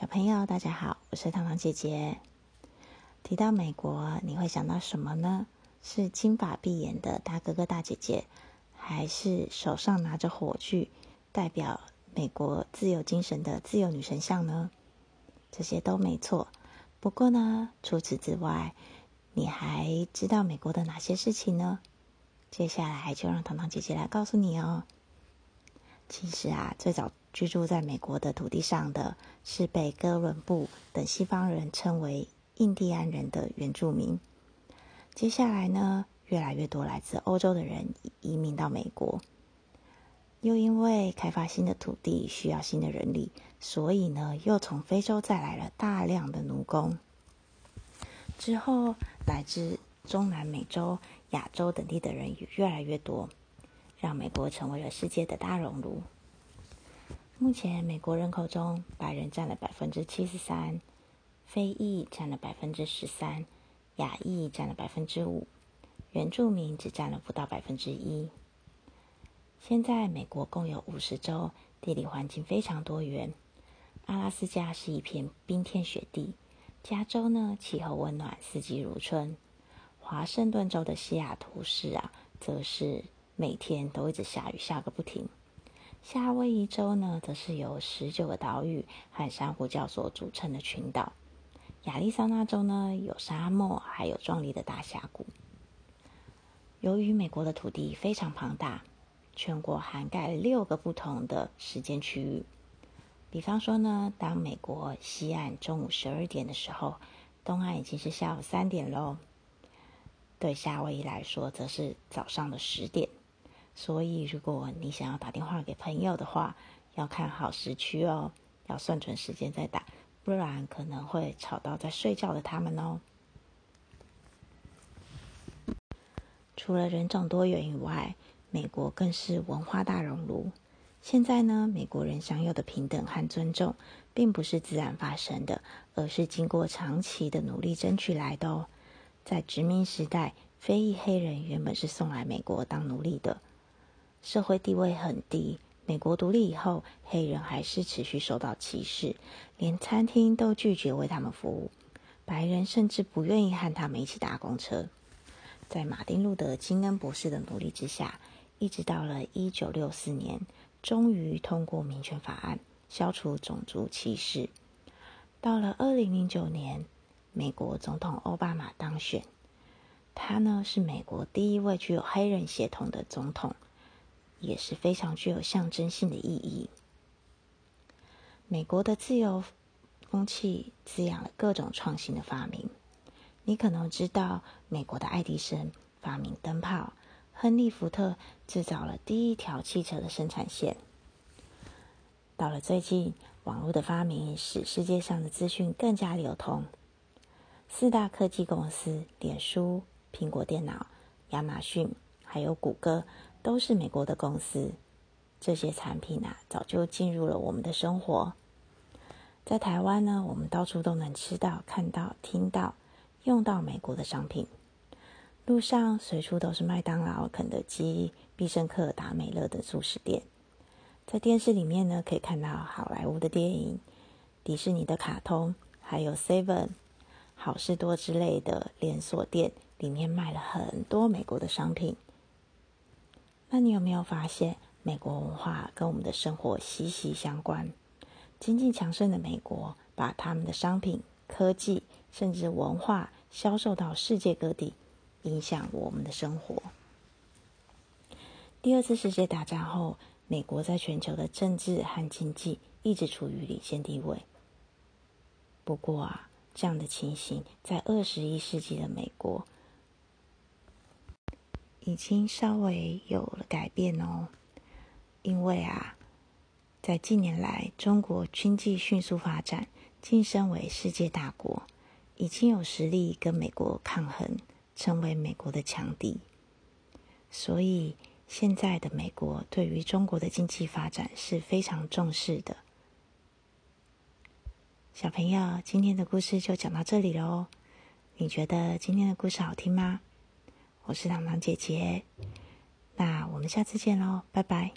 小朋友，大家好，我是糖糖姐姐。提到美国，你会想到什么呢？是金发碧眼的大哥哥大姐姐，还是手上拿着火炬，代表美国自由精神的自由女神像呢？这些都没错。不过呢，除此之外，你还知道美国的哪些事情呢？接下来就让糖糖姐姐来告诉你哦。其实啊，最早居住在美国的土地上的是被哥伦布等西方人称为印第安人的原住民。接下来呢，越来越多来自欧洲的人移民到美国，又因为开发新的土地需要新的人力，所以呢，又从非洲再来了大量的奴工。之后，来自中南美洲、亚洲等地的人也越来越多。让美国成为了世界的大熔炉。目前，美国人口中白人占了百分之七十三，非裔占了百分之十三，亚裔占了百分之五，原住民只占了不到百分之一。现在，美国共有五十州，地理环境非常多元。阿拉斯加是一片冰天雪地，加州呢气候温暖，四季如春。华盛顿州的西雅图市啊，则是。每天都一直下雨，下个不停。夏威夷州呢，则是由十九个岛屿和珊瑚礁所组成的群岛。亚利桑那州呢，有沙漠，还有壮丽的大峡谷。由于美国的土地非常庞大，全国涵盖六个不同的时间区域。比方说呢，当美国西岸中午十二点的时候，东岸已经是下午三点喽。对夏威夷来说，则是早上的十点。所以，如果你想要打电话给朋友的话，要看好时区哦，要算准时间再打，不然可能会吵到在睡觉的他们哦。除了人种多元以外，美国更是文化大熔炉。现在呢，美国人享有的平等和尊重，并不是自然发生的，而是经过长期的努力争取来的哦。在殖民时代，非裔黑人原本是送来美国当奴隶的。社会地位很低。美国独立以后，黑人还是持续受到歧视，连餐厅都拒绝为他们服务。白人甚至不愿意和他们一起搭公车。在马丁·路德·金恩博士的努力之下，一直到了一九六四年，终于通过民权法案，消除种族歧视。到了二零零九年，美国总统奥巴马当选，他呢是美国第一位具有黑人血统的总统。也是非常具有象征性的意义。美国的自由风气滋养了各种创新的发明。你可能知道，美国的爱迪生发明灯泡，亨利福特制造了第一条汽车的生产线。到了最近，网络的发明使世界上的资讯更加流通。四大科技公司——脸书、苹果电脑、亚马逊，还有谷歌。都是美国的公司，这些产品啊，早就进入了我们的生活。在台湾呢，我们到处都能吃到、看到、听到、用到美国的商品。路上随处都是麦当劳、肯德基、必胜客、达美乐的素食店。在电视里面呢，可以看到好莱坞的电影、迪士尼的卡通，还有 Seven、好事多之类的连锁店，里面卖了很多美国的商品。那你有没有发现，美国文化跟我们的生活息息相关？经济强盛的美国，把他们的商品、科技甚至文化销售到世界各地，影响我们的生活。第二次世界大战后，美国在全球的政治和经济一直处于领先地位。不过啊，这样的情形在二十一世纪的美国。已经稍微有了改变哦，因为啊，在近年来，中国经济迅速发展，晋升为世界大国，已经有实力跟美国抗衡，成为美国的强敌。所以，现在的美国对于中国的经济发展是非常重视的。小朋友，今天的故事就讲到这里喽。你觉得今天的故事好听吗？我是糖糖姐姐，那我们下次见喽，拜拜。